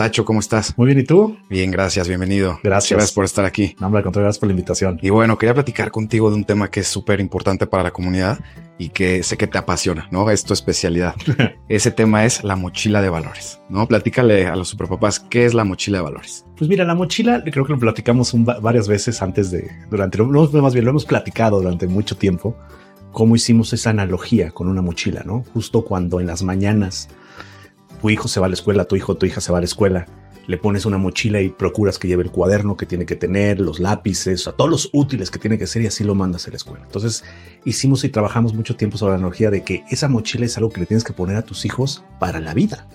Tacho, ¿cómo estás? Muy bien, ¿y tú? Bien, gracias, bienvenido. Gracias. Gracias por estar aquí. No, hombre, gracias por la invitación. Y bueno, quería platicar contigo de un tema que es súper importante para la comunidad y que sé que te apasiona, ¿no? Es tu especialidad. Ese tema es la mochila de valores, ¿no? Platícale a los superpapás qué es la mochila de valores. Pues mira, la mochila creo que lo platicamos varias veces antes de, durante, más bien lo hemos platicado durante mucho tiempo, cómo hicimos esa analogía con una mochila, ¿no? Justo cuando en las mañanas tu hijo se va a la escuela, tu hijo tu hija se va a la escuela, le pones una mochila y procuras que lleve el cuaderno que tiene que tener, los lápices, o todos los útiles que tiene que ser y así lo mandas a la escuela. Entonces hicimos y trabajamos mucho tiempo sobre la analogía de que esa mochila es algo que le tienes que poner a tus hijos para la vida.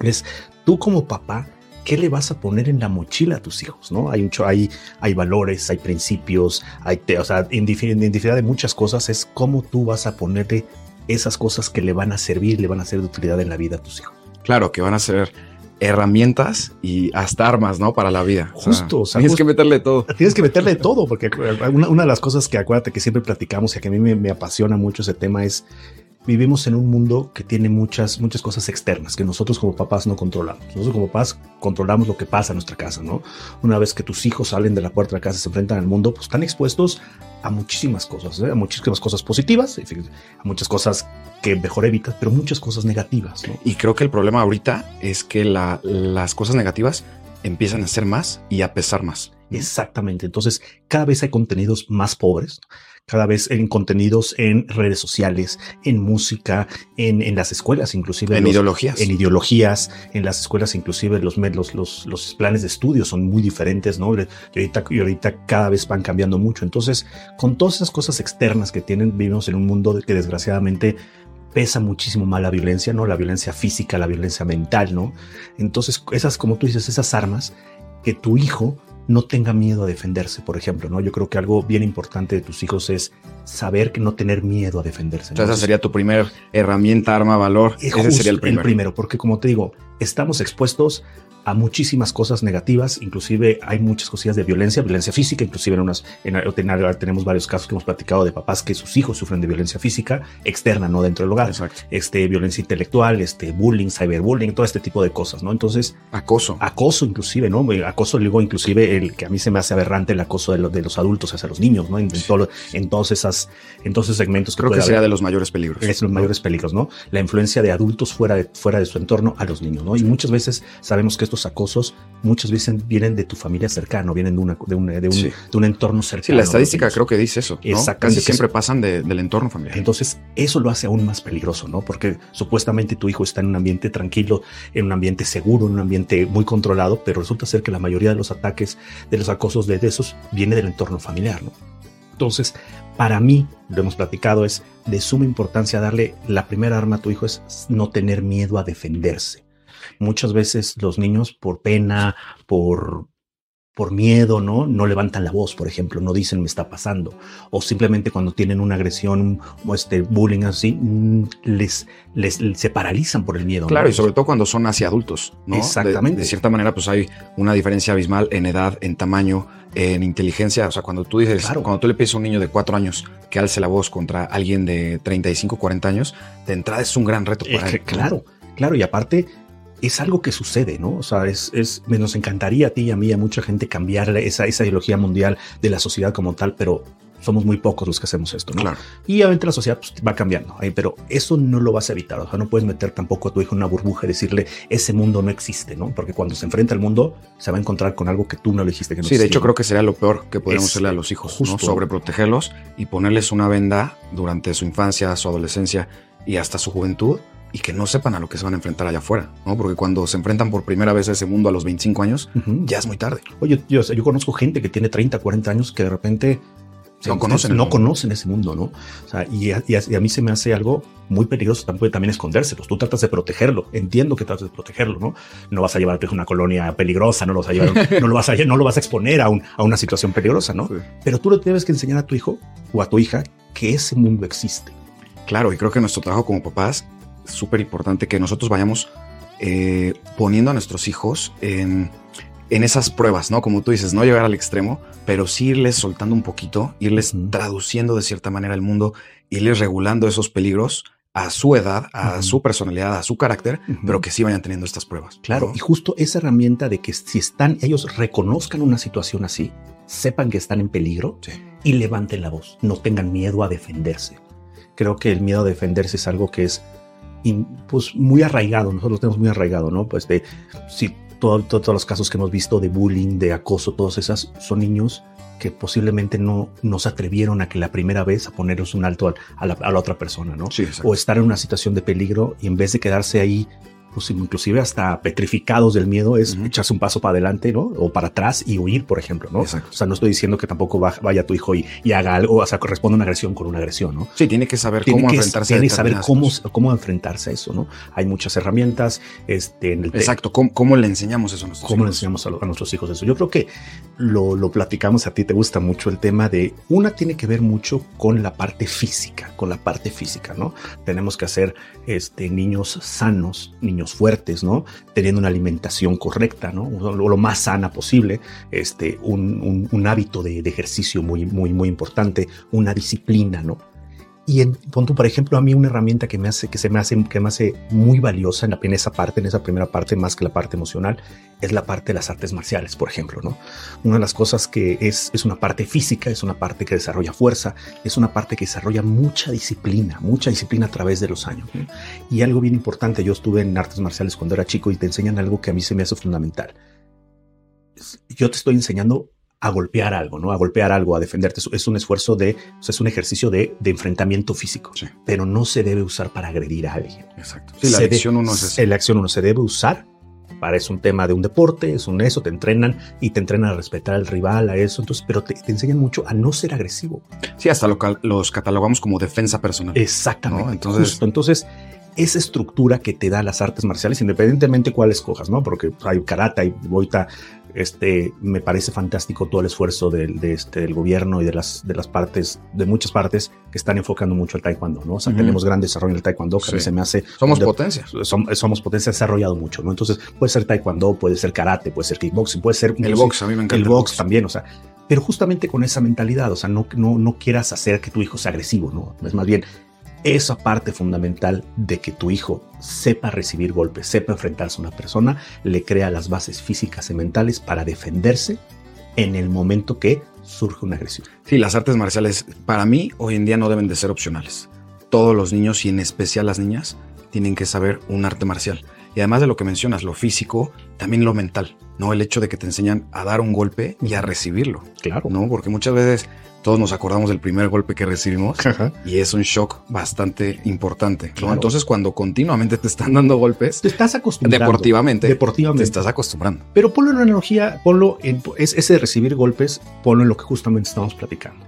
Es tú como papá, ¿qué le vas a poner en la mochila a tus hijos? ¿no? Hay, hay, hay valores, hay principios, hay, o sea, en de muchas cosas es cómo tú vas a ponerle esas cosas que le van a servir, le van a ser de utilidad en la vida a tus hijos. Claro, que van a ser herramientas y hasta armas, ¿no? Para la vida. Justo. O sea, tienes que meterle todo. Tienes que meterle todo, porque una, de las cosas que acuérdate que siempre platicamos y que a mí me apasiona mucho ese tema es vivimos en un mundo que tiene muchas, muchas cosas externas que nosotros como papás no controlamos. Nosotros como papás controlamos lo que pasa en nuestra casa, ¿no? Una vez que tus hijos salen de la puerta de la casa y se enfrentan al mundo, pues están expuestos a muchísimas cosas, ¿eh? a muchísimas cosas positivas, a muchas cosas que mejor evitas, pero muchas cosas negativas. ¿no? Y creo que el problema ahorita es que las cosas negativas empiezan a ser más y a pesar más. Exactamente. Entonces, cada vez hay contenidos más pobres, cada vez en contenidos en redes sociales, en música, en, las escuelas, inclusive. En ideologías. En ideologías, en las escuelas, inclusive los, los, los, los planes de estudio son muy diferentes, ¿no? Y ahorita, y ahorita cada vez van cambiando mucho. Entonces, con todas esas cosas externas que tienen, vivimos en un mundo que desgraciadamente pesa muchísimo más la violencia, ¿no? La violencia física, la violencia mental, ¿no? Entonces, esas, como tú dices, esas armas que tu hijo no tenga miedo a defenderse, por ejemplo, ¿no? Yo creo que algo bien importante de tus hijos es saber que no tener miedo a defenderse. Entonces, esa sería tu primer herramienta, arma, valor. Ese sería el primero. El primero, porque como te digo, estamos expuestos a muchísimas cosas negativas, inclusive hay muchas cosillas de violencia, violencia física, inclusive en unas, en, tenemos varios casos que hemos platicado de papás que sus hijos sufren de violencia física externa, no dentro del hogar, Exacto. este, violencia intelectual, este, bullying, cyberbullying, todo este tipo de cosas, ¿no? Entonces, acoso, acoso inclusive, ¿no? Acoso, digo, inclusive el que a mí se me hace aberrante el acoso de, de los adultos hacia los niños, ¿no? En, en, todos esas, en todos esos segmentos. Creo que, sería de los mayores peligros. Es los mayores peligros, ¿no? La influencia de adultos fuera de, fuera de su entorno a los niños, ¿no? Y muchas veces sabemos que estos acosos muchas veces vienen de tu familia cercana, vienen de, una, de, un, de, un, entorno cercano. Sí, la estadística creo que dice eso. ¿no? Casi siempre pasan del entorno familiar. Entonces, eso lo hace aún más peligroso, ¿no? Porque supuestamente tu hijo está en un ambiente tranquilo, en un ambiente seguro, en un ambiente muy controlado, pero resulta ser que la mayoría de los ataques, de los acosos de esos, viene del entorno familiar, ¿no? Entonces, para mí, lo hemos platicado, es de suma importancia darle la primera arma a tu hijo es no tener miedo a defenderse muchas veces los niños por pena, por, por miedo, ¿no? No levantan la voz, por ejemplo, no dicen me está pasando. O simplemente cuando tienen una agresión o este bullying así, mm, les, les, se paralizan por el miedo. Claro, y sobre todo cuando son hacia adultos, ¿no? Exactamente. De, cierta manera, pues hay una diferencia abismal en edad, en tamaño, en inteligencia. O sea, cuando tú dices, cuando tú le pides a un niño de cuatro años que alce la voz contra alguien de 35, 40 años, de entrada es un gran reto para él. Claro, claro. Y aparte, es algo que sucede, ¿no? O sea, es, es, nos encantaría a ti y a mí y a mucha gente cambiar esa, esa ideología mundial de la sociedad como tal, pero somos muy pocos los que hacemos esto, ¿no? Claro. Y obviamente la sociedad pues, va cambiando, pero eso no lo vas a evitar, o sea, no puedes meter tampoco a tu hijo en una burbuja y decirle, ese mundo no existe, ¿no? Porque cuando se enfrenta al mundo, se va a encontrar con algo que tú no le dijiste que no Sí, de hecho creo que sería lo peor que podemos hacerle a los hijos, justo. ¿no? Sobreprotegerlos y ponerles una venda durante su infancia, su adolescencia y hasta su juventud y que no sepan a lo que se van a enfrentar allá afuera, ¿no? Porque cuando se enfrentan por primera vez a ese mundo a los 25 años, ya es muy tarde. Oye, yo, yo, conozco gente que tiene 30, 40 años que de repente no conocen, no conocen ese mundo, ¿no? O sea, y a, mí se me hace algo muy peligroso también, también escondérselos. Tú tratas de protegerlo, entiendo que tratas de protegerlo, ¿no? No vas a llevar a una colonia peligrosa, no lo vas a llevar, no lo vas a, no lo vas a exponer a, un, a una situación peligrosa, ¿no? Pero tú le tienes que enseñar a tu hijo o a tu hija que ese mundo existe. Claro, y creo que nuestro trabajo como papás súper importante que nosotros vayamos eh, poniendo a nuestros hijos en, en, esas pruebas, ¿no? Como tú dices, no llegar al extremo, pero sí irles soltando un poquito, irles traduciendo de cierta manera el mundo, irles regulando esos peligros a su edad, a su personalidad, a su carácter, pero que sí vayan teniendo estas pruebas. Claro, y justo esa herramienta de que si están, ellos reconozcan una situación así, sepan que están en peligro y levanten la voz, no tengan miedo a defenderse. Creo que el miedo a defenderse es algo que es pues, muy arraigado, nosotros lo tenemos muy arraigado, ¿no? Pues de, si todos los casos que hemos visto de bullying, de acoso, todas esas son niños que posiblemente no, nos atrevieron a que la primera vez a ponerles un alto a, la, otra persona, ¿no? Sí, o estar en una situación de peligro y en vez de quedarse ahí pues, inclusive hasta petrificados del miedo, es echarse un paso para adelante, ¿no? O para atrás y huir, por ejemplo, ¿no? Exacto. O sea, no estoy diciendo que tampoco vaya tu hijo y, haga algo, o sea, corresponde a una agresión con una agresión, ¿no? Sí, tiene que saber cómo enfrentarse tiene que saber cómo, cómo enfrentarse a eso, ¿no? Hay muchas herramientas, este, en el Exacto, ¿Cómo, le enseñamos eso a nuestros ¿Cómo le enseñamos a, nuestros hijos eso? Yo creo que lo, lo platicamos, a ti te gusta mucho el tema de, una tiene que ver mucho con la parte física, con la parte física, ¿no? Tenemos que hacer este, niños sanos, niños fuertes, ¿no? Teniendo una alimentación correcta, ¿no? Lo, lo más sana posible, este, un, hábito de, de, ejercicio muy, muy, muy importante, una disciplina, ¿no? Y en, punto, por ejemplo, a mí una herramienta que me hace, que se me hace, que me hace muy valiosa en, la, en esa parte, en esa primera parte, más que la parte emocional, es la parte de las artes marciales, por ejemplo, ¿no? Una de las cosas que es, es una parte física, es una parte que desarrolla fuerza, es una parte que desarrolla mucha disciplina, mucha disciplina a través de los años. Y algo bien importante, yo estuve en artes marciales cuando era chico y te enseñan algo que a mí se me hace fundamental. Yo te estoy enseñando a golpear algo, ¿no? A golpear algo, a defenderte. Es un esfuerzo de, o sea, es un ejercicio de, de enfrentamiento físico, pero no se debe usar para agredir a alguien. Exacto. Sí, la acción uno es La acción uno se debe usar para es un tema de un deporte, es un eso, te entrenan y te entrenan a respetar al rival, a eso, entonces, pero te, enseñan mucho a no ser agresivo. Sí, hasta lo, los catalogamos como defensa personal. Exactamente. Entonces, entonces, esa estructura que te da las artes marciales, independientemente cuál escojas, ¿no? Porque hay karate, hay boita, este, me parece fantástico todo el esfuerzo del, de este, del gobierno y de las, de las partes, de muchas partes que están enfocando mucho el taekwondo, ¿no? O sea, tenemos gran desarrollo en el taekwondo, que a mí se me hace... Somos potencias. Somos, potencia desarrollado mucho, ¿no? Entonces, puede ser taekwondo, puede ser karate, puede ser kickboxing, puede ser... El box, a mí me encanta. El, box, también, o sea, pero justamente con esa mentalidad, o sea, no, no, no quieras hacer que tu hijo sea agresivo, ¿no? Es más bien, esa parte fundamental de que tu hijo sepa recibir golpes, sepa enfrentarse a una persona, le crea las bases físicas y mentales para defenderse en el momento que surge una agresión. Sí, las artes marciales para mí hoy en día no deben de ser opcionales. Todos los niños y en especial las niñas tienen que saber un arte marcial. Y además de lo que mencionas, lo físico, también lo mental, ¿no? El hecho de que te enseñan a dar un golpe y a recibirlo. Claro. ¿No? Porque muchas veces todos nos acordamos del primer golpe que recibimos y es un shock bastante importante. Entonces, cuando continuamente te están dando golpes, te estás acostumbrando. Deportivamente, deportivamente. te estás acostumbrando. Pero ponlo en una analogía, ponlo en es ese de recibir golpes, ponlo en lo que justamente estamos platicando.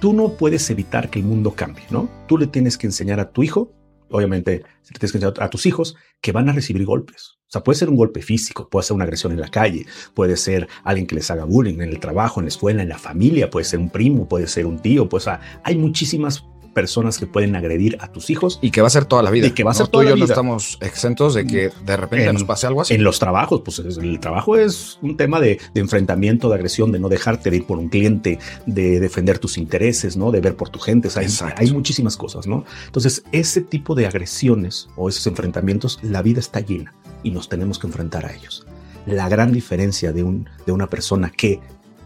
Tú no puedes evitar que el mundo cambie, ¿no? Tú le tienes que enseñar a tu hijo obviamente, si tienes que enseñar a tus hijos que van a recibir golpes. O sea, puede ser un golpe físico, puede ser una agresión en la calle, puede ser alguien que les haga bullying en el trabajo, en la escuela, en la familia, puede ser un primo, puede ser un tío, pues hay muchísimas personas que pueden agredir a tus hijos. Y que va a ser toda la vida. Y que va a ser toda la vida. no estamos exentos de que de repente nos pase algo así. En los trabajos, pues el trabajo es un tema de, enfrentamiento, de agresión, de no dejarte de ir por un cliente, de defender tus intereses, ¿no? De ver por tu gente. hay, hay muchísimas cosas, ¿no? Entonces, ese tipo de agresiones o esos enfrentamientos, la vida está llena y nos tenemos que enfrentar a ellos. La gran diferencia de, un, de una persona que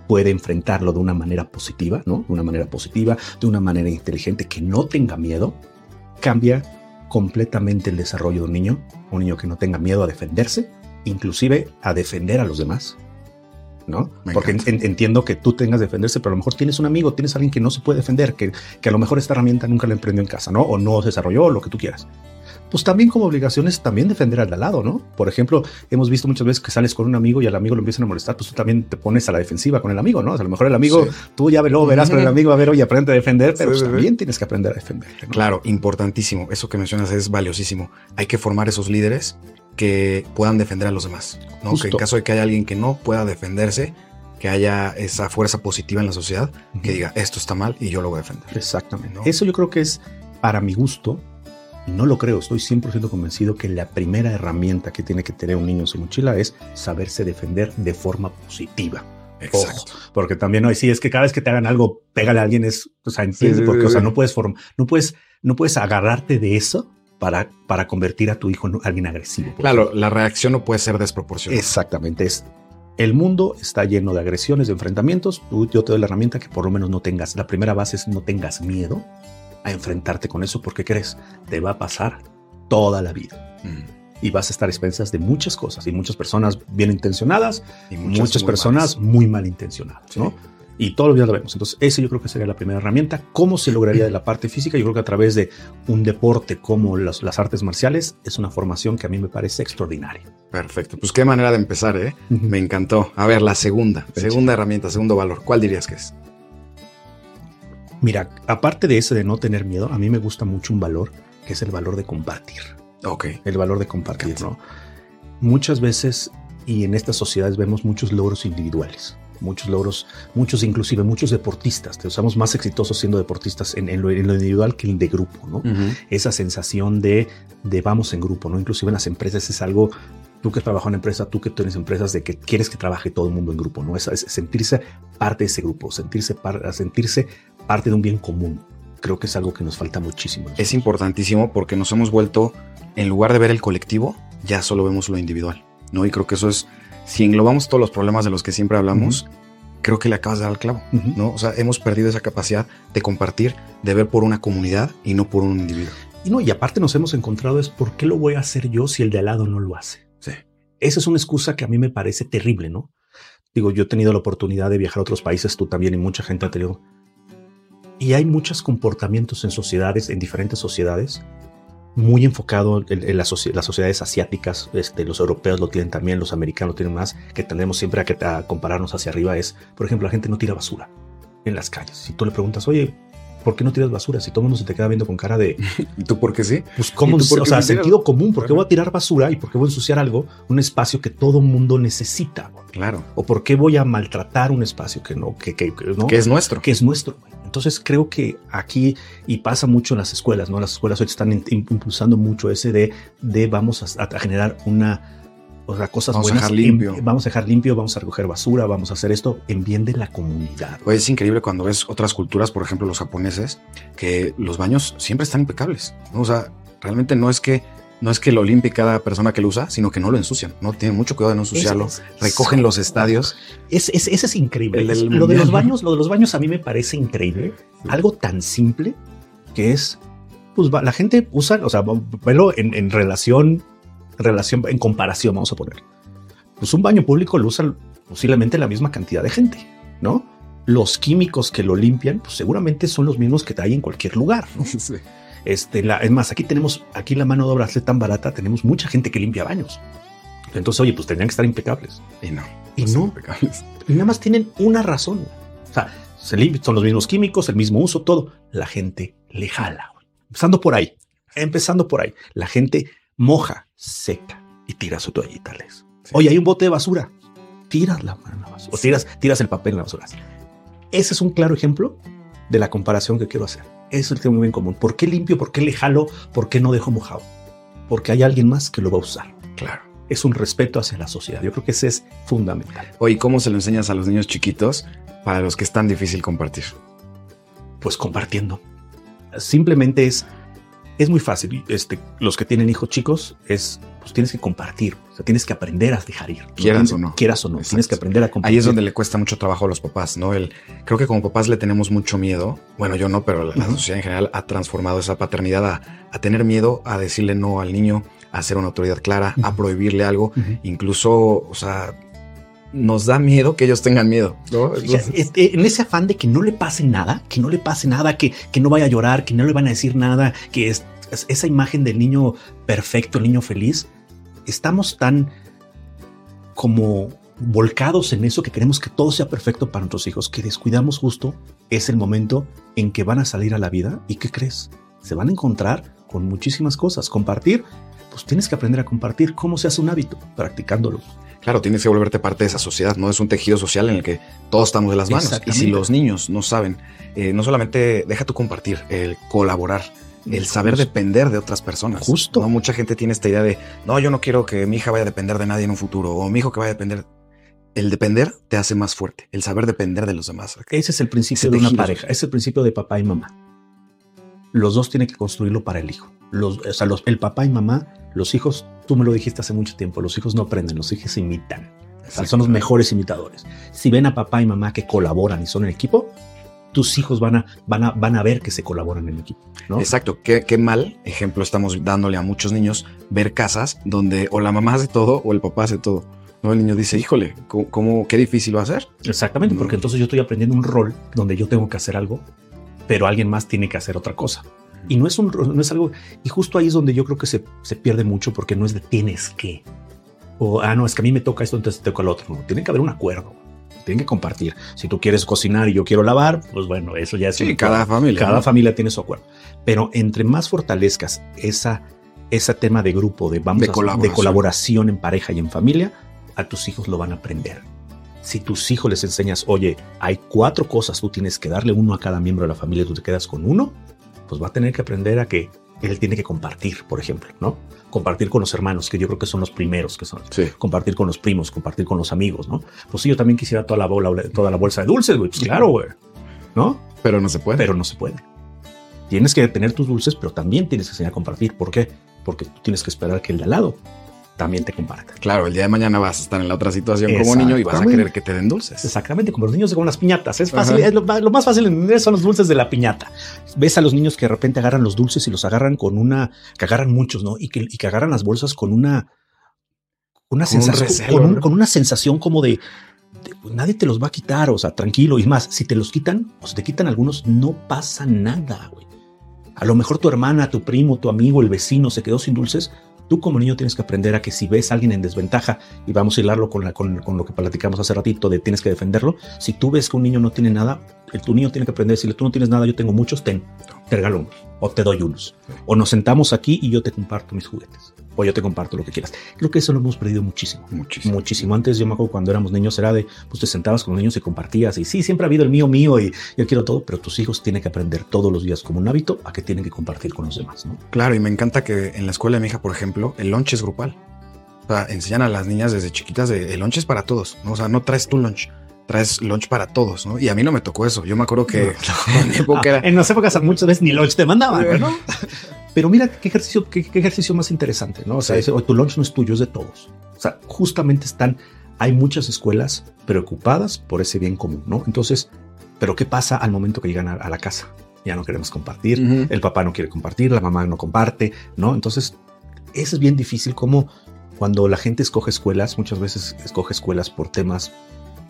puede enfrentarlo de una manera positiva, ¿no? De una manera positiva, de una manera inteligente, que no tenga miedo, cambia completamente el desarrollo de un niño, un niño que no tenga miedo a defenderse, inclusive a defender a los demás. ¿No? Porque entiendo que tú tengas que defenderse, pero a lo mejor tienes un amigo, tienes alguien que no se puede defender, que, que a lo mejor esta herramienta nunca la emprendió en casa, ¿no? O no se desarrolló, lo que tú quieras pues también como obligación es también defender al de al lado, ¿no? Por ejemplo, hemos visto muchas veces que sales con un amigo y al amigo lo empiezan a molestar, pues tú también te pones a la defensiva con el amigo, ¿no? O sea, a lo mejor el amigo, tú ya lo verás con el amigo, a ver, oye, aprende a defender, pero pues también tienes que aprender a defender. Claro, importantísimo. Eso que mencionas es valiosísimo. Hay que formar esos líderes que puedan defender a los demás, ¿no? Que en caso de que haya alguien que no pueda defenderse, que haya esa fuerza positiva en la sociedad que diga esto está mal y yo lo voy a defender. Exactamente. Eso yo creo que es, para mi gusto, no lo creo, estoy 100% convencido que la primera herramienta que tiene que tener un niño en su mochila es saberse defender de forma positiva. Exacto. porque también no, sí, es que cada vez que te hagan algo, pégale a alguien, es, o sea, entiende, porque, o sea, no puedes, no puedes no puedes agarrarte de eso para, para convertir a tu hijo en alguien agresivo. Claro, la reacción no puede ser desproporcionada. Exactamente, es el mundo está lleno de agresiones, de enfrentamientos. yo te doy la herramienta que por lo menos no tengas. La primera base es no tengas miedo a enfrentarte con eso porque crees, te va a pasar toda la vida. Mm. Y vas a estar a expensas de muchas cosas y muchas personas bien intencionadas y muchas, personas muy mal intencionadas, ¿no? Y todos los días lo vemos. Entonces, ese yo creo que sería la primera herramienta. ¿Cómo se lograría de la parte física? Yo creo que a través de un deporte como las, las artes marciales es una formación que a mí me parece extraordinaria. Perfecto. Pues qué manera de empezar, ¿eh? Me encantó. A ver, la segunda, segunda herramienta, segundo valor. ¿Cuál dirías que es? Mira, aparte de ese de no tener miedo, a mí me gusta mucho un valor que es el valor de compartir. Ok. El valor de compartir, ¿no? Muchas veces y en estas sociedades vemos muchos logros individuales muchos logros, muchos inclusive muchos deportistas, te usamos más exitosos siendo deportistas en, lo, individual que en de grupo, ¿no? Esa sensación de, de vamos en grupo, ¿no? Inclusive en las empresas es algo tú que trabajas en empresa, tú que tienes empresas, de que quieres que trabaje todo el mundo en grupo, ¿no? Es, sentirse parte de ese grupo, sentirse, sentirse parte de un bien común. Creo que es algo que nos falta muchísimo. Es importantísimo porque nos hemos vuelto, en lugar de ver el colectivo, ya solo vemos lo individual, ¿no? Y creo que eso es, si englobamos todos los problemas de los que siempre hablamos, creo que le acabas de dar al clavo, ¿no? O sea, hemos perdido esa capacidad de compartir, de ver por una comunidad y no por un individuo. Y no, y aparte nos hemos encontrado es por qué lo voy a hacer yo si el de al lado no lo hace. Sí. Esa es una excusa que a mí me parece terrible, ¿no? Digo, yo he tenido la oportunidad de viajar a otros países, tú también y mucha gente ha tenido y hay muchos comportamientos en sociedades, en diferentes sociedades, muy enfocado en, las sociedades asiáticas, este, los europeos lo tienen también, los americanos lo tienen más, que tendemos siempre a, compararnos hacia arriba, es, por ejemplo, la gente no tira basura en las calles. Si tú le preguntas, oye, ¿por qué no tiras basura? Si todo el mundo se te queda viendo con cara de... ¿Y tú por qué sí? Pues cómo, o sea, sentido común, ¿por qué voy a tirar basura y por qué voy a ensuciar algo, un espacio que todo mundo necesita? Claro. O por qué voy a maltratar un espacio que no, que, que, ¿no? que es nuestro. Que es nuestro. Entonces creo que aquí, y pasa mucho en las escuelas, ¿no? Las escuelas hoy están impulsando mucho ese de, de vamos a, generar una, o sea, cosas vamos buenas. A dejar limpio. vamos a dejar limpio, vamos a recoger basura, vamos a hacer esto en bien de la comunidad. Pues es increíble cuando ves otras culturas, por ejemplo los japoneses, que los baños siempre están impecables. O sea, realmente no es que no es que lo limpie cada persona que lo usa, sino que no lo ensucian, ¿no? Tienen mucho cuidado de no ensuciarlo. recogen los estadios. Es, ese es increíble. lo de los baños, lo de los baños a mí me parece increíble. Algo tan simple que es, pues la gente usa, o sea, verlo en, en relación, relación, en comparación, vamos a poner. Pues un baño público lo usa posiblemente la misma cantidad de gente, ¿no? Los químicos que lo limpian, pues seguramente son los mismos que hay en cualquier lugar, ¿no? Sí. Este, la, es más, aquí tenemos, aquí la mano de obra es tan barata, tenemos mucha gente que limpia baños. Entonces, oye, pues tendrían que estar impecables. Y no. Y no. Impecables. Y nada más tienen una razón. O sea, son los mismos químicos, el mismo uso, todo. La gente le jala. Empezando por ahí. Empezando por ahí. La gente moja, seca y tira su toallita. Oye, hay un bote de basura. Tiras la mano en la basura. O tiras, tiras el papel en la basura. Ese es un claro ejemplo de la comparación que quiero hacer. Es el tema muy bien común. ¿Por qué limpio? ¿Por qué le jalo? ¿Por qué no dejo mojado? Porque hay alguien más que lo va a usar. Claro. Es un respeto hacia la sociedad. Yo creo que ese es fundamental. Oye, ¿cómo se lo enseñas a los niños chiquitos para los que es tan difícil compartir? Pues compartiendo. Simplemente es es muy fácil. Este, los que tienen hijos chicos es, pues tienes que compartir. O sea, tienes que aprender a dejar ir. Quieras o no. Quieras o no. Tienes que aprender a compartir. Ahí es donde le cuesta mucho trabajo a los papás, ¿no? El, creo que como papás le tenemos mucho miedo. Bueno, yo no, pero la, sociedad en general ha transformado esa paternidad a, tener miedo a decirle no al niño, a ser una autoridad clara, a prohibirle algo. Incluso, o sea, nos da miedo que ellos tengan miedo. ¿no? Este, en ese afán de que no le pase nada, que no le pase nada, que, que no vaya a llorar, que no le van a decir nada, que es, esa imagen del niño perfecto, el niño feliz, estamos tan como volcados en eso que queremos que todo sea perfecto para nuestros hijos, que descuidamos justo es el momento en que van a salir a la vida y ¿qué crees? Se van a encontrar con muchísimas cosas. Compartir, pues tienes que aprender a compartir. ¿Cómo se hace un hábito? Practicándolo. Claro, tienes que volverte parte de esa sociedad, ¿no? Es un tejido social en el que todos estamos de las manos. Y si los niños no saben, eh, no solamente deja tú compartir, el colaborar, el saber depender de otras personas. Justo. ¿no? Mucha gente tiene esta idea de, no, yo no quiero que mi hija vaya a depender de nadie en un futuro, o mi hijo que vaya a depender. El depender te hace más fuerte, el saber depender de los demás. Ese es el principio de una pareja, es el principio de papá y mamá. los dos tienen que construirlo para el hijo. Los, o sea, los, el papá y mamá, los hijos, tú me lo dijiste hace mucho tiempo, los hijos no aprenden, los hijos imitan. O sea, son los mejores imitadores. Si ven a papá y mamá que colaboran y son en equipo, tus hijos van a, van a, van a ver que se colaboran en el equipo. ¿no? Exacto. Qué, qué mal ejemplo estamos dándole a muchos niños ver casas donde o la mamá hace todo o el papá hace todo. ¿no? El niño dice, híjole, ¿cómo, qué difícil va a ser? Exactamente, porque entonces yo estoy aprendiendo un rol donde yo tengo que hacer algo, pero alguien más tiene que hacer otra cosa. Y no es, un, no es algo, y justo ahí es donde yo creo que se, se pierde mucho porque no es de tienes que, o, ah, no, es que a mí me toca esto, entonces te toca el otro. No, tiene que haber un acuerdo. Tienen que compartir. Si tú quieres cocinar y yo quiero lavar, pues bueno, eso ya es. Sí, cada familia. Cada ¿no? familia tiene su acuerdo. Pero entre más fortalezcas esa, ese tema de grupo, de, vamos De a- colaboración. de colaboración en pareja y en familia, a tus hijos lo van a aprender. Si tus hijos les enseñas, oye, hay cuatro cosas, tú tienes que darle uno a cada miembro de la familia, tú te quedas con uno, pues va a tener que aprender a que él tiene que compartir, por ejemplo, ¿no? Compartir con los hermanos, que yo creo que son los primeros que son. Sí. Compartir con los primos, compartir con los amigos, ¿no? Pues sí, yo también quisiera toda la, bola, toda la bolsa de dulces, güey. Pues claro, güey. ¿No? Pero no se puede. Pero no se puede. Tienes que tener tus dulces, pero también tienes que enseñar a compartir. ¿Por qué? Porque tú tienes que esperar que el de al lado también te comparta. Claro, el día de mañana vas a estar en la otra situación como niño y vas a querer que te den dulces. Exactamente, como los niños con las piñatas. Es fácil, es lo, más fácil de entender son los dulces de la piñata. Ves a los niños que de repente agarran los dulces y los agarran con una, que agarran muchos, ¿no? Y que, y que agarran las bolsas con una, una Con un sensación, recelo, con, un- ¿no? con una sensación como de, de, pues, nadie te los va a quitar, o sea, tranquilo. Y más, si te los quitan o si te quitan algunos, no pasa nada, güey. A lo mejor tu hermana, tu primo, tu amigo, el vecino se quedó sin dulces. Tú como niño tienes que aprender a que si ves a alguien en desventaja, y vamos a hilarlo con, con, con lo que platicamos hace ratito de tienes que defenderlo, si tú ves que un niño no tiene nada, el, tu niño tiene que aprender a decirle, tú no tienes nada, yo tengo muchos, ten, te regalo unos, o te doy unos. O nos sentamos aquí y yo te comparto mis juguetes, o yo te comparto lo que quieras. Creo que eso lo hemos perdido muchísimo. Muchísimo. Muchísimo. Antes yo me acuerdo cuando éramos niños era de, pues te sentabas con los niños y compartías. Y sí, siempre ha habido el mío, mío y yo quiero todo, pero tus hijos tienen que aprender todos los días como un hábito a que tienen que compartir con los demás, ¿no? Claro, y me encanta que en la escuela de mi hija, por ejemplo, el lunch es grupal. O sea, enseñan a las niñas desde chiquitas de el lunch es para todos, ¿no? O sea, no traes tu lunch, traes lunch para todos, ¿no? Y a mí no me tocó eso. Yo me acuerdo que en mi época era... Ah, en las épocas muchas veces ni lunch te mandaban, ¿no? Pero mira qué ejercicio, qué, qué ejercicio más interesante, ¿no? O sea, Sí. ese, "Oye, tu lunch no es tuyo, es de todos. O sea, justamente están, hay muchas escuelas preocupadas por ese bien común, ¿no? Entonces, pero ¿qué pasa al momento que llegan a, a la casa? Ya no queremos compartir, el papá no quiere compartir, la mamá no comparte, ¿no? Entonces, eso es bien difícil como cuando la gente escoge escuelas, muchas veces escoge escuelas por temas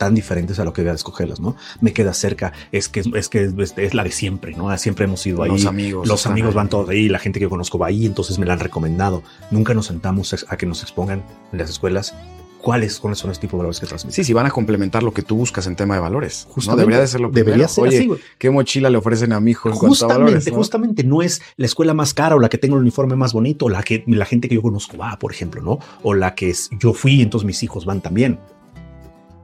tan diferentes a lo que debe escogerlas, ¿no? Me queda cerca, es que es que es, es la de siempre, ¿no? Siempre hemos ido ahí. Los amigos. Los amigos ahí. van todos ahí, la gente que yo conozco va ahí, entonces me la han recomendado. Nunca nos sentamos a que nos expongan en las escuelas cuáles, cuáles son los tipos de valores que transmiten. Sí, sí, van a complementar lo que tú buscas en tema de valores. ¿no? Justamente. Debería de ser lo Debería primero. ser Oye, así. ¿qué mochila le ofrecen a mi hijo en cuanto a Justamente, valores? no? justamente no es la escuela más cara o la que tengo el uniforme más bonito o la que la gente que yo conozco va, por ejemplo, ¿no? O la que es, yo fui entonces mis hijos van también.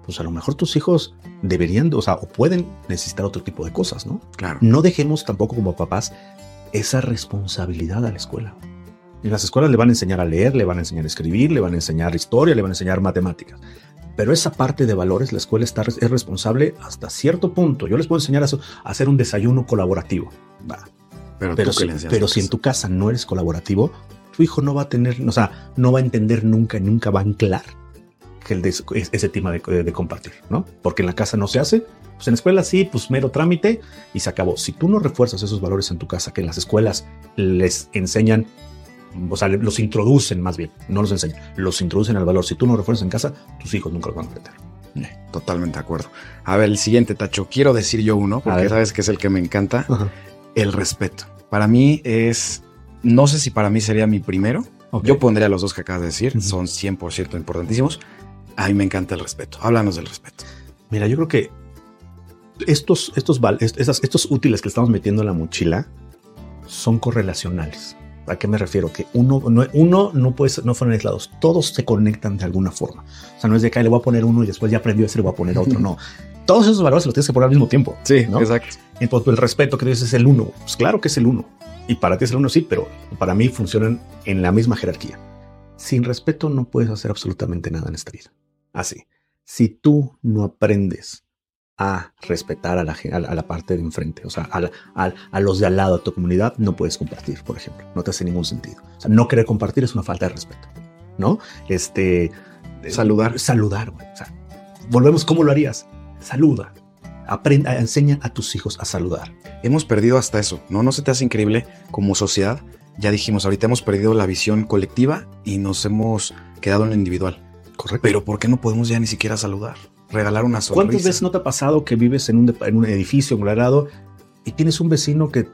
Pues a lo mejor tus hijos deberían, o sea, o pueden necesitar otro tipo de cosas, ¿no? Claro. No dejemos tampoco como papás esa responsabilidad a la escuela. En las escuelas le van a enseñar a leer, le van a enseñar a escribir, le van a enseñar historia, le van a enseñar matemáticas. Pero esa parte de valores, la escuela está, es responsable hasta cierto punto. Yo les puedo enseñar a, hacer un desayuno colaborativo. Va. Pero, Pero, si, pero si en tu casa no eres colaborativo, tu hijo no va a tener, o sea, no va a entender nunca, nunca va a anclar que el de- es- ese tema de, de compartir, ¿no? Porque en la casa no se hace, pues en la escuela sí, pues mero trámite y se acabó. Si tú no refuerzas esos valores en tu casa, que en las escuelas les enseñan, o sea, los introducen más bien, no los enseñan, los introducen al valor. Si tú no refuerzas en casa, tus hijos nunca los van a aprender. Totalmente de acuerdo. A ver, el siguiente, Tacho. Quiero decir yo uno, porque sabes que es el que me encanta. El respeto. Para mí es... No sé si para mí sería mi primero. Ok. Yo pondría los dos que acabas de decir. Ujú. Son 100% importantísimos. A mí me encanta el respeto. Háblanos del respeto. Mira, yo creo que estos, estos, útiles que estamos metiendo en la mochila son correlacionales. ¿A qué me refiero? Que uno no, uno no puede ser- no fueron aislados. Todos se conectan de alguna forma. O sea, no es de que "Ay, le voy a poner uno y después ya aprendió ese le voy a poner otro. No. Todos esos valores se los tienes que poner al mismo tiempo. ¿no? exacto. En cuanto al respeto que dices es el uno. Pues claro que es el uno. Y para ti es el uno, sí, pero para mí funcionan en la misma jerarquía. Sin respeto no puedes hacer absolutamente nada en esta vida. Así. Si tú no aprendes a respetar a la, a la parte de enfrente, o sea, a, a, los de al lado de tu comunidad, no puedes compartir, por ejemplo. No te hace ningún sentido. O sea, no querer compartir es una falta de respeto, ¿no? Este. Saludar. Saludar, güey. O sea, volvemos, ¿cómo lo harías? Saluda. Aprenda, enseña a tus hijos a saludar. Hemos perdido hasta eso, ¿no? ¿No se te hace increíble como sociedad? Ya dijimos, ahorita hemos perdido la visión colectiva y nos hemos quedado en lo individual. Correcto. Pero ¿por qué no podemos ya ni siquiera saludar? Regalar una sonrisa. ¿Cuántas veces no te ha pasado que vives en un, en un edificio lado y tienes un vecino que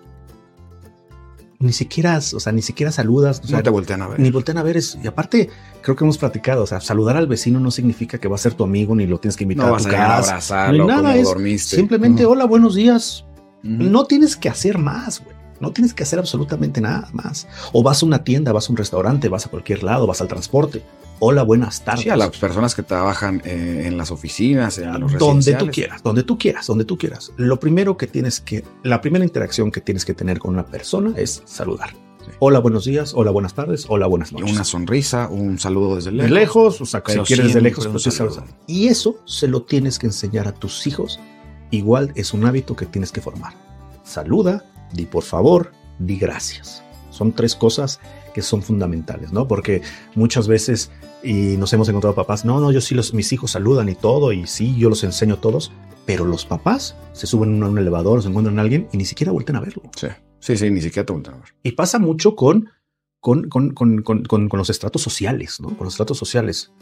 ni siquiera, o sea, ni siquiera saludas. no te voltean a ver. Ni voltean a ver. Es, y aparte, creo que hemos platicado, o sea, saludar al vecino no significa que va a ser tu amigo ni lo tienes que invitar a tu casa. A abrazarlo, nada, es dormiste. Simplemente, hola, buenos días. No tienes que hacer más, güey. No tienes que hacer absolutamente nada más. O vas a una tienda, vas a un restaurante, vas a cualquier lado, vas al transporte. Hola, buenas tardes. Sí, a las personas que trabajan eh, en las oficinas, en los Donde tú quieras, donde tú quieras, donde tú quieras. Lo primero que tienes que, la primera interacción que tienes que tener con una persona es saludar. Hola, buenos días, hola, buenas tardes, hola, buenas noches. Y una sonrisa, un saludo desde lejos. De lejos, o sea, si quieres desde lejos, pues Y eso se lo tienes que enseñar a tus hijos. Igual es un hábito que tienes que formar. Saluda, di por favor, di gracias. Son tres cosas que son fundamentales, ¿no? Porque muchas veces y nos hemos encontrado papás, no, no, yo sí, los, mis hijos saludan y todo, y sí, yo los enseño todos, pero los papás se suben a un elevador, se encuentran a alguien y ni siquiera vuelten a verlo. Sí, sí, sí, ni siquiera te vuelten a ver. Y pasa mucho con, con, con, con, con, los estratos sociales, ¿no? Con los estratos sociales,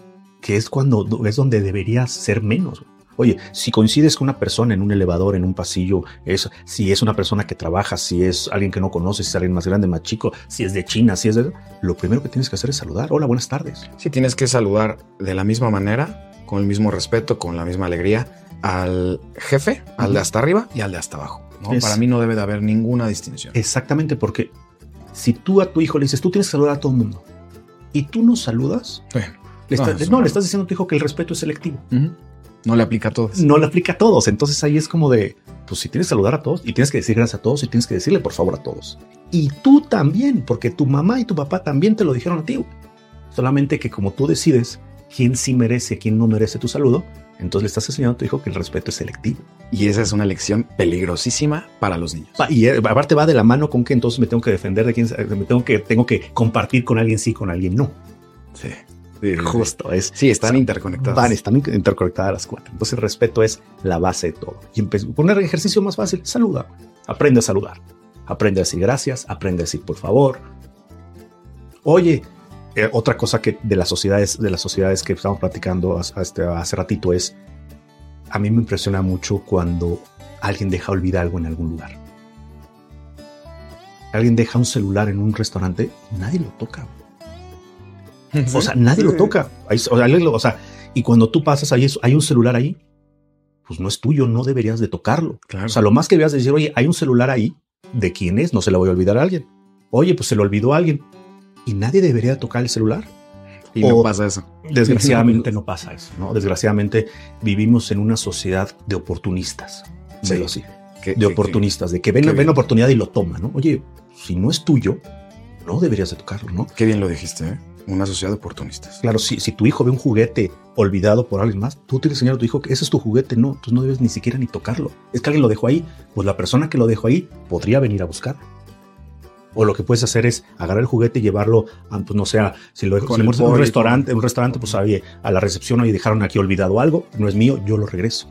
que es cuando es donde deberías ser menos. Oye, si coincides con una persona en un elevador, en un pasillo, es, si es una persona que trabaja, si es alguien que no conoces, si es alguien más grande, más chico, si es de China, si es de... Lo primero que tienes que hacer es saludar. Hola, buenas tardes. Sí, tienes que saludar de la misma manera, con el mismo respeto, con la misma alegría al jefe, al de hasta arriba y al de hasta abajo. Para mí no debe de haber ninguna distinción. Exactamente, porque si tú a tu hijo le dices, tú tienes que saludar a todo el mundo, y tú no saludas, no, le estás diciendo a tu hijo que el respeto es selectivo. No le aplica a todos. No le aplica a todos. Entonces ahí es como de, pues si tienes que saludar a todos y tienes que decir gracias a todos y tienes que decirle por favor a todos. Y tú también, porque tu mamá y tu papá también te lo dijeron a ti. Solamente que como tú decides quién sí merece, quién no merece tu saludo, entonces le estás enseñando a tu hijo que el respeto es selectivo. Y esa es una lección peligrosísima para los niños. Y eh, aparte va de la mano con que entonces me tengo que defender de quién, me tengo que, tengo que compartir con alguien sí, con alguien no. Sí. Justo es. Sí, están interconectadas. Van, están interconectadas las cuatro. Entonces, el respeto es la base de todo. Y poner el ejercicio más fácil: saluda. Aprende a saludar. Aprende a decir gracias. Aprende a decir por favor. Oye, eh, otra cosa que de las sociedades, de las sociedades que estamos platicando hace, hace ratito es: a mí me impresiona mucho cuando alguien deja olvidar algo en algún lugar. Alguien deja un celular en un restaurante y nadie lo toca. O sea, nadie lo toca. o, sea, y cuando tú pasas ahí, hay un celular ahí, pues no es tuyo, no deberías de tocarlo. O sea, lo más que debías decir, oye, hay un celular ahí, ¿de quién es? No se lo voy a olvidar a alguien. Oye, pues se lo olvidó a alguien. Y nadie debería tocar el celular. Y no pasa eso. Desgraciadamente no pasa eso, ¿no? Desgraciadamente vivimos en una sociedad de oportunistas. Sí. así. de oportunistas, de que ven, ven oportunidad y lo toman, ¿no? Oye, si no es tuyo, no deberías de tocarlo, ¿no? Qué bien lo dijiste, ¿eh? Una sociedad de oportunistas. Claro, si, si tu hijo ve un juguete olvidado por alguien más, tú tienes que enseñar a tu hijo que ese es tu juguete, no, tú no debes ni siquiera ni tocarlo. Es que alguien lo dejó ahí, pues la persona que lo dejó ahí podría venir a buscar. O lo que puedes hacer es agarrar el juguete y llevarlo, a, pues no sé, si lo dejo en un restaurante, un restaurante, pues oye, a la recepción y dejaron aquí olvidado algo, no es mío, yo lo regreso.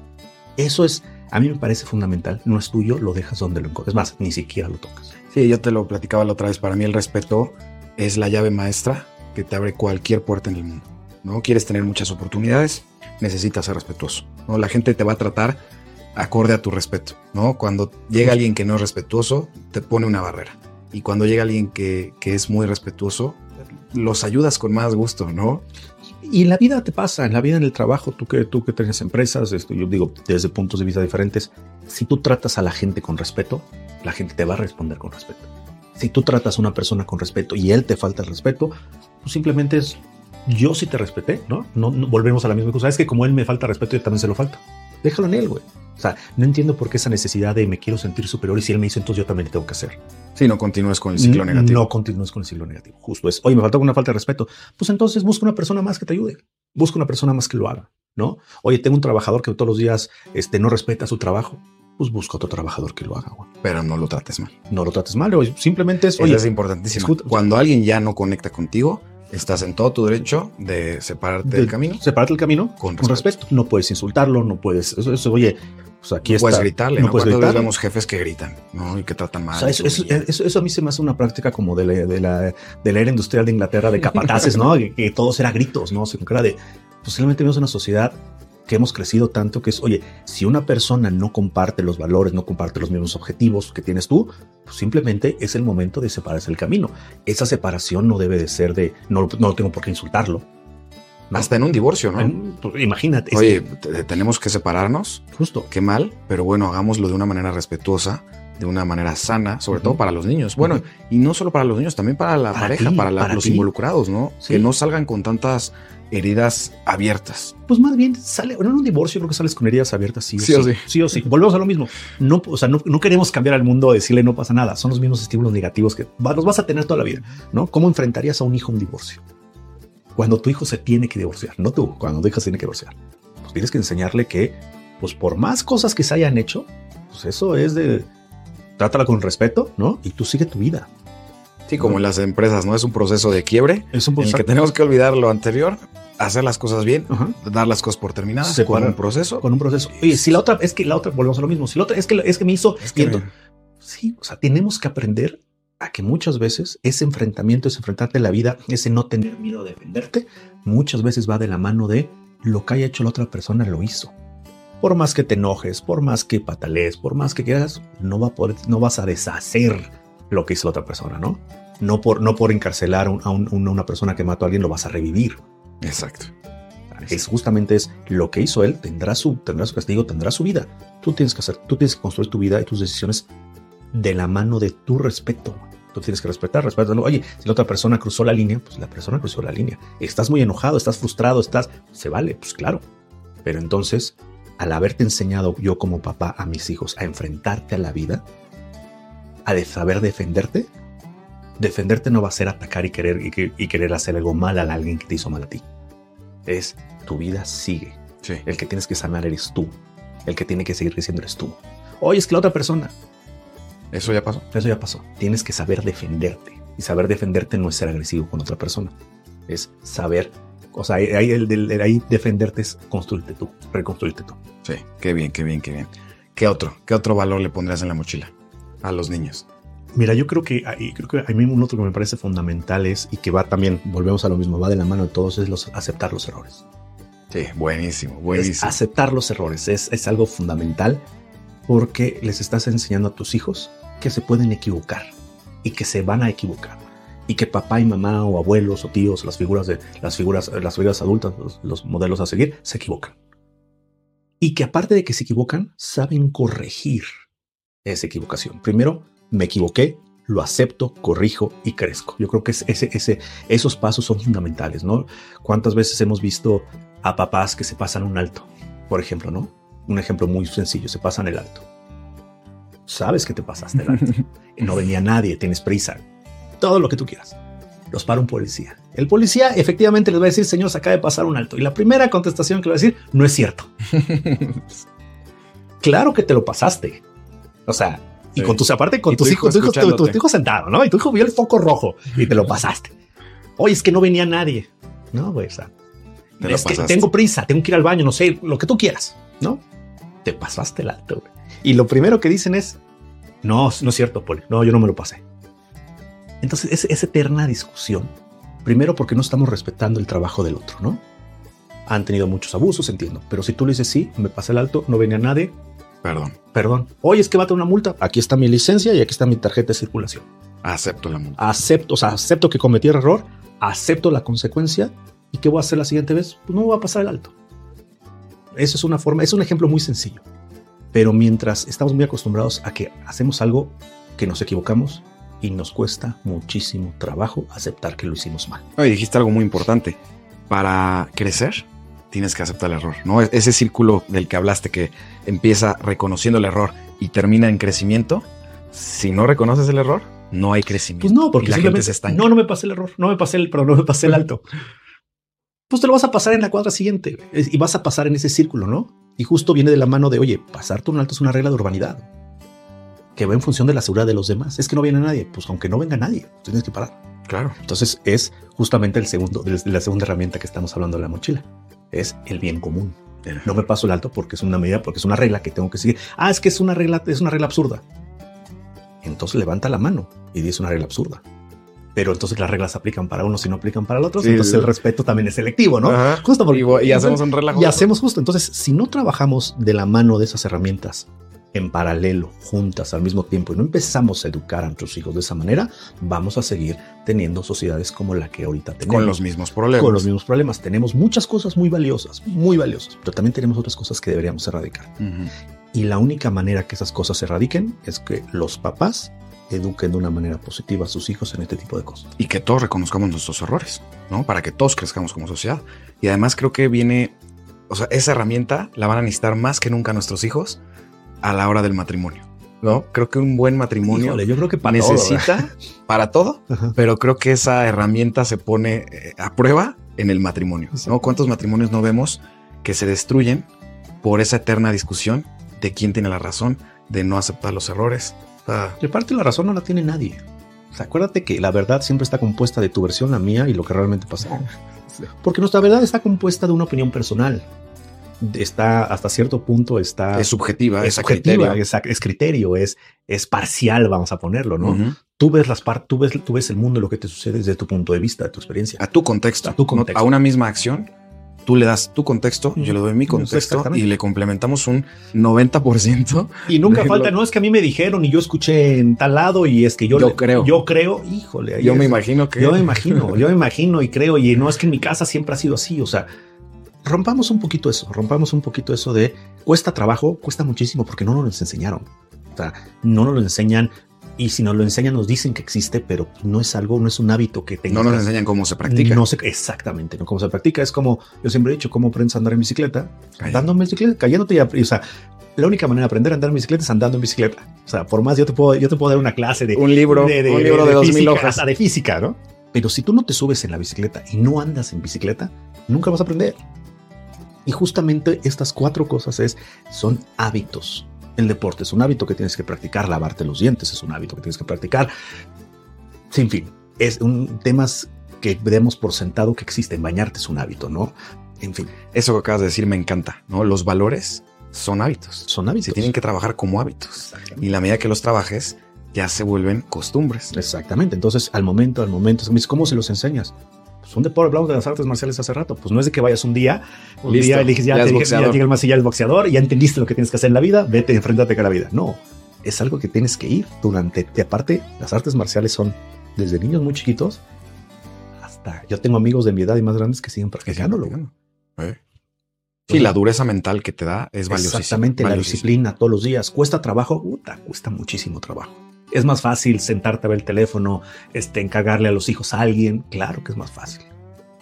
Eso es, a mí me parece fundamental. No es tuyo, lo dejas donde lo encuentres. Es más, ni siquiera lo tocas. Sí, yo te lo platicaba la otra vez. Para mí el respeto es la llave maestra que te abre cualquier puerta en el mundo. ¿no? Quieres tener muchas oportunidades, necesitas ser respetuoso. ¿no? La gente te va a tratar acorde a tu respeto. ¿no? Cuando llega alguien que no es respetuoso, te pone una barrera. Y cuando llega alguien que, que es muy respetuoso, los ayudas con más gusto, ¿no? Y en la vida te pasa, en la vida, en el trabajo, tú que, tú que tienes empresas, esto, yo digo desde puntos de vista diferentes, si tú tratas a la gente con respeto, la gente te va a responder con respeto. Si tú tratas a una persona con respeto y él te falta el respeto, pues simplemente es yo sí te respeté, ¿no? ¿no? volvemos a la misma cosa. Es que como él me falta respeto, yo también se lo falta. Déjalo en él, güey. O sea, no entiendo por qué esa necesidad de me quiero sentir superior y si él me dice, entonces yo también le tengo que hacer. Sí, no continúes con el ciclo negativo. No continúes con el ciclo negativo. Justo es, oye, me falta una falta de respeto. Pues entonces busca una persona más que te ayude. Busca una persona más que lo haga. ¿no? Oye, tengo un trabajador que todos los días este, no respeta su trabajo. Pues busca otro trabajador que lo haga, güey. Pero no lo trates mal. No lo trates mal, oye, simplemente es. Oye, es importantísimo. Cuando alguien ya no conecta contigo, estás en todo tu derecho de separarte del camino. Separarte del camino con, respeto. No puedes insultarlo, no puedes. Eso, oye, pues aquí no Puedes gritarle, no, puedes gritarle. vemos jefes que gritan, ¿no? Y que tratan mal. eso, eso, a mí se me hace una práctica como de la, de la, de la era industrial de Inglaterra, de capataces, ¿no? que, que todos era gritos, ¿no? que era de. Posiblemente vemos una sociedad que hemos crecido tanto que es, oye, si una persona no comparte los valores, no comparte los mismos objetivos que tienes tú, pues simplemente es el momento de separarse el camino. Esa separación no debe de ser de, no, no tengo por qué insultarlo. Hasta en un divorcio, ¿no? Pues, imagínate. Oye, tenemos que separarnos. Justo. Qué mal, pero bueno, hagámoslo de una manera respetuosa, de una manera sana, sobre todo para los niños. Bueno, y no solo para los niños, también para la pareja, para, los involucrados, ¿no? Que no salgan con tantas heridas abiertas. Pues más bien sale, en un divorcio creo que sales con heridas abiertas, sí o sí. Sí o sí. Volvemos a lo mismo. No, o sea, no, queremos cambiar al mundo, decirle no pasa nada. Son los mismos estímulos negativos que los vas a tener toda la vida, ¿no? ¿Cómo enfrentarías a un hijo un divorcio? Cuando tu hijo se tiene que divorciar, no tú, cuando tu hijo se tiene que divorciar. Pues tienes que enseñarle que, pues por más cosas que se hayan hecho, pues eso es de, trátala con respeto, ¿no? Y tú sigue tu vida. Sí, como en las empresas, ¿no? Es un proceso de quiebre. Es un proceso. En el que tenemos que olvidar lo anterior, hacer las cosas bien, dar las cosas por terminadas con un proceso. Con un proceso. Oye, si la otra, es que la otra, volvemos a lo mismo. Si la otra, es que, es que me hizo. Sí, o sea, tenemos que aprender a que muchas veces ese enfrentamiento, ese enfrentarte a la vida, ese no tener miedo de defenderte, muchas veces va de la mano de lo que haya hecho la otra persona lo hizo. Por más que te enojes, por más que patalees, por más que quieras, no, va a poder, no vas a deshacer lo que hizo la otra persona, ¿no? No por, no por encarcelar a, una persona que mató a alguien lo vas a revivir. Exacto. Es justamente es lo que hizo él, tendrá su, tendrá su castigo, tendrá su vida. Tú tienes que hacer, tú tienes que construir tu vida y tus decisiones de la mano de tu respeto. Tú tienes que respetar, respetarlo. Oye, si la otra persona cruzó la línea, pues la persona cruzó la línea. Estás muy enojado, estás frustrado, estás, se vale, pues claro. Pero entonces, al haberte enseñado yo como papá a mis hijos a enfrentarte a la vida, a de saber defenderte, defenderte no va a ser atacar y querer, y, querer hacer algo mal a alguien que te hizo mal a ti. Es tu vida sigue. El que tienes que sanar eres tú. El que tiene que seguir creciendo eres tú. Oye, es que la otra persona. Eso ya pasó. Eso ya pasó. Tienes que saber defenderte. Y saber defenderte no es ser agresivo con otra persona. Es saber. O sea, ahí, el, ahí defenderte es construirte tú, reconstruirte tú. Sí, qué bien, qué bien, qué bien. ¿Qué otro? ¿Qué otro valor le pondrías en la mochila? A los niños? Mira, yo creo que, creo que a mí un otro que me parece fundamental es, y que va también, volvemos a lo mismo, va de la mano de todos, es los, aceptar los errores. Sí, buenísimo, buenísimo. aceptar los errores es, es algo fundamental porque les estás enseñando a tus hijos que se pueden equivocar y que se van a equivocar y que papá y mamá o abuelos o tíos, las figuras de las figuras, las figuras adultas, los modelos a seguir, se equivocan. Y que aparte de que se equivocan, saben corregir esa equivocación. Primero, me equivoqué, lo acepto, corrijo y crezco. Yo creo que ese, ese, esos pasos son fundamentales, ¿no? ¿Cuántas veces hemos visto a papás que se pasan un alto? Por ejemplo, ¿no? Un ejemplo muy sencillo, se pasan el alto. Sabes que te pasaste el alto. No venía nadie, tienes prisa. Todo lo que tú quieras. Los para un policía. El policía efectivamente les va a decir, señor, se acaba de pasar un alto. Y la primera contestación que le va a decir, no es cierto. claro que te lo pasaste. O sea, y con tus, aparte con tus hijos, tu hijo, tu, hijo sentado, ¿no? Y tu hijo vio el foco rojo y te lo pasaste. Oye, es que no venía nadie. No, güey, o sea, es que tengo prisa, tengo que ir al baño, no sé, lo que tú quieras, ¿no? Te pasaste el alto, güey. Y lo primero que dicen es, no, no es cierto, Poli, no, yo no me lo pasé. Entonces, es esa eterna discusión. Primero porque no estamos respetando el trabajo del otro, ¿no? Han tenido muchos abusos, entiendo. Pero si tú le dices, sí, me pasé el alto, no venía nadie, Perdón. Perdón. Oye, es que va a tener una multa. Aquí está mi licencia y aquí está mi tarjeta de circulación. Acepto la multa. Acepto, o sea, acepto que cometí el error, acepto la consecuencia y qué voy a hacer la siguiente vez. Pues no me voy a pasar el alto. Eso es una forma, es un ejemplo muy sencillo. Pero mientras estamos muy acostumbrados a que hacemos algo que nos equivocamos y nos cuesta muchísimo trabajo aceptar que lo hicimos mal. Oye, dijiste algo muy importante. Para crecer, tienes que aceptar el error, ¿no? E-, ese círculo del que hablaste que empieza reconociendo el error y termina en crecimiento, si no reconoces el error, no hay crecimiento. Pues no, porque la gente se está. No, no me pasé el error, no me pasé el, pero no me pasé el alto. pues te lo vas a pasar en la cuadra siguiente y vas a pasar en ese círculo, ¿no? Y justo viene de la mano de, oye, pasarte un alto es una regla de urbanidad que va en función de la seguridad de los demás. Es que no viene nadie, pues aunque no venga nadie, tienes que parar. Claro. Entonces es justamente el segundo, la segunda herramienta que estamos hablando de la mochila. Es el bien común. No me paso el alto porque es una medida, porque es una regla que tengo que seguir. Ah, es que es una regla, es una regla absurda. Entonces levanta la mano y dice una regla absurda. Pero entonces las reglas aplican para unos y no aplican para otros. entonces el respeto también es selectivo, ¿no? Justo porque y, hacemos un relajo. Y hacemos justo. Entonces, si no trabajamos de la mano de esas herramientas en paralelo, juntas al mismo tiempo, y no empezamos a educar a nuestros hijos de esa manera, vamos a seguir teniendo sociedades como la que ahorita tenemos. Con los mismos problemas. Con los mismos problemas. Tenemos muchas cosas muy valiosas, muy valiosas, pero también tenemos otras cosas que deberíamos erradicar. Y la única manera que esas cosas se erradiquen es que los papás eduquen de una manera positiva a sus hijos en este tipo de cosas. Y que todos reconozcamos nuestros errores, ¿no? Para que todos crezcamos como sociedad. Y además creo que viene, o sea, esa herramienta la van a necesitar más que nunca nuestros hijos a la hora del matrimonio. ¿no? Creo que un buen matrimonio yo creo que para necesita para todo, pero creo que esa herramienta se pone eh, a prueba en el matrimonio. ¿no? ¿Cuántos matrimonios no vemos que se destruyen por esa eterna discusión de quién tiene la razón, de no aceptar los errores? y aparte la razón no la tiene nadie. acuérdate que la verdad siempre está compuesta de tu versión, la mía y lo que realmente pasó. Porque nuestra verdad está compuesta de una opinión personal está hasta cierto punto está es subjetiva, es, subjetiva, criterio. Es, criterio, es, es parcial, vamos a ponerlo, ¿no? Tú ves las partes, tú ves, tú ves el mundo lo que te sucede desde tu punto de vista, de tu experiencia, a tu contexto, a tu contexto, a una misma acción. Tú le das tu contexto, yo le doy mi contexto y le complementamos un 90%. Y nunca falta, no es que a mí me dijeron y yo escuché en tal lado y es que yo, yo creo. Yo creo, híjole. Yo me imagino que. Yo me imagino, yo me imagino y creo. Y no es que en mi casa siempre ha sido así. O sea, rompamos un poquito eso, rompamos un poquito eso de cuesta trabajo, cuesta muchísimo porque no nos lo enseñaron. O sea, no nos lo enseñan y si nos lo enseñan nos dicen que existe, pero no es algo, no es un hábito que tenga. No nos enseñan cómo se practica. No sé exactamente, no cómo se practica. Es como yo siempre he dicho, cómo aprendes a andar en bicicleta, andando en bicicleta, cayéndote y, o sea, la única manera de aprender a andar en bicicleta es andando en bicicleta. O sea, por más yo te puedo, yo te puedo dar una clase de un libro, de, un libro de, dos mil hojas de física, ¿no? Pero si tú no te subes en la bicicleta y no andas en bicicleta, nunca vas a aprender. Y justamente estas cuatro cosas es, son hábitos. El deporte es un hábito que tienes que practicar, lavarte los dientes es un hábito que tienes que practicar. Sin fin, es un temas que vemos por sentado que existen. Bañarte es un hábito, ¿no? En fin. Eso que acabas de decir me encanta, ¿no? Los valores son hábitos. Son hábitos. Se tienen que trabajar como hábitos. Y la medida que los trabajes, ya se vuelven costumbres. Exactamente. Entonces, al momento, al momento, ¿cómo se los enseñas? Pues un deporte, hablamos de las artes marciales hace rato, pues no es de que vayas un día, un día eliges, ya, ya, te dije, ya llega el ya es boxeador, ya entendiste lo que tienes que hacer en la vida, vete, enfréntate con la vida. No, es algo que tienes que ir durante, y aparte, las artes marciales son desde niños muy chiquitos hasta, yo tengo amigos de mi edad y más grandes que siguen practicándolo. Sí, Sí, la dureza mental que te da es valiosísima. Exactamente, la disciplina todos los días. Cuesta trabajo, puta, cuesta muchísimo trabajo. Es más fácil sentarte a ver el teléfono, este, encargarle a los hijos a alguien. Claro que es más fácil.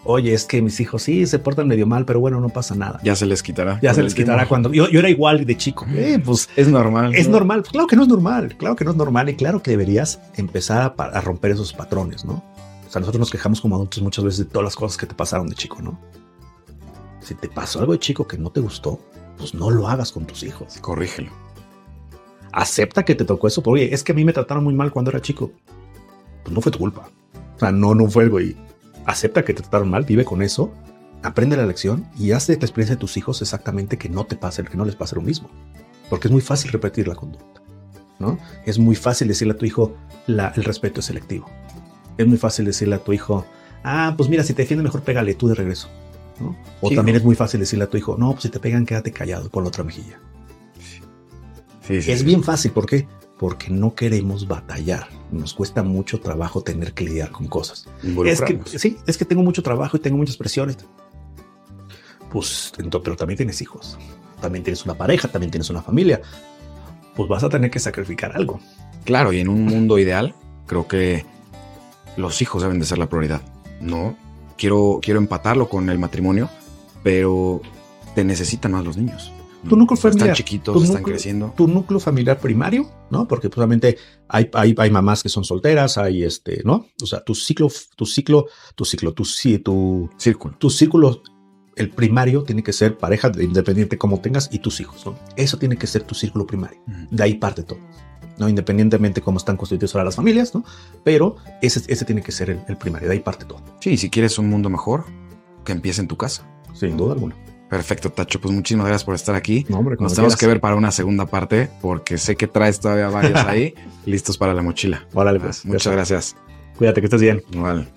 Oye, es que mis hijos sí se portan medio mal, pero bueno, no pasa nada. Ya se les quitará. Ya se les quitará cuando yo, yo, era igual de chico. Eh, pues es normal. Es normal. Claro que no es normal. Claro que no es normal y claro que deberías empezar a, a, romper esos patrones, ¿no? O sea, nosotros nos quejamos como adultos muchas veces de todas las cosas que te pasaron de chico, ¿no? Si te pasó algo de chico que no te gustó, pues no lo hagas con tus hijos. Corrígelo acepta que te tocó eso. Oye, es que a mí me trataron muy mal cuando era chico. Pues no fue tu culpa. O sea, no, no fue algo y acepta que te trataron mal, vive con eso, aprende la lección y haz de la experiencia de tus hijos exactamente que no te pase, que no les pase lo mismo. Porque es muy fácil repetir la conducta, ¿no? Es muy fácil decirle a tu hijo la, el respeto es selectivo. Es muy fácil decirle a tu hijo, ah, pues mira, si te defiende mejor pégale tú de regreso. ¿no? O también es muy fácil decirle a tu hijo, no, pues si te pegan, quédate callado con la otra mejilla es bien fácil, ¿por qué? Porque no queremos batallar. Nos cuesta mucho trabajo tener que lidiar con cosas. Es que, sí, es que tengo mucho trabajo y tengo muchas presiones. Pues, pero también tienes hijos, también tienes una pareja, también tienes una familia. Pues vas a tener que sacrificar algo. Claro, y en un mundo ideal, creo que los hijos deben de ser la prioridad. No quiero, quiero empatarlo con el matrimonio, pero te necesitan más los niños. Tu núcleo familiar. Están chiquitos, están creciendo. Tu núcleo familiar primario, ¿no? Porque probablemente hay, hay, hay, mamás que son solteras, hay este, ¿no? O sea, tu ciclo, tu ciclo, tu ciclo, tu, tu círculo. Tu círculo, el primario tiene que ser pareja, independiente como tengas, y tus hijos, ¿no? Eso tiene que ser tu círculo primario. De ahí parte todo. ¿no? Independientemente cómo están constituidas ahora las familias, ¿no? Pero ese, ese tiene que ser el, el primario, de ahí parte todo. Sí, si quieres un mundo mejor, que empiece en tu casa. Sin duda alguna. Perfecto, Tacho. Pues muchísimas gracias por estar aquí. Nos tenemos que ver para una segunda parte porque sé que traes todavía varios ahí listos para la mochila. Órale, pues. Muchas gracias. Cuídate, que estés bien. Igual.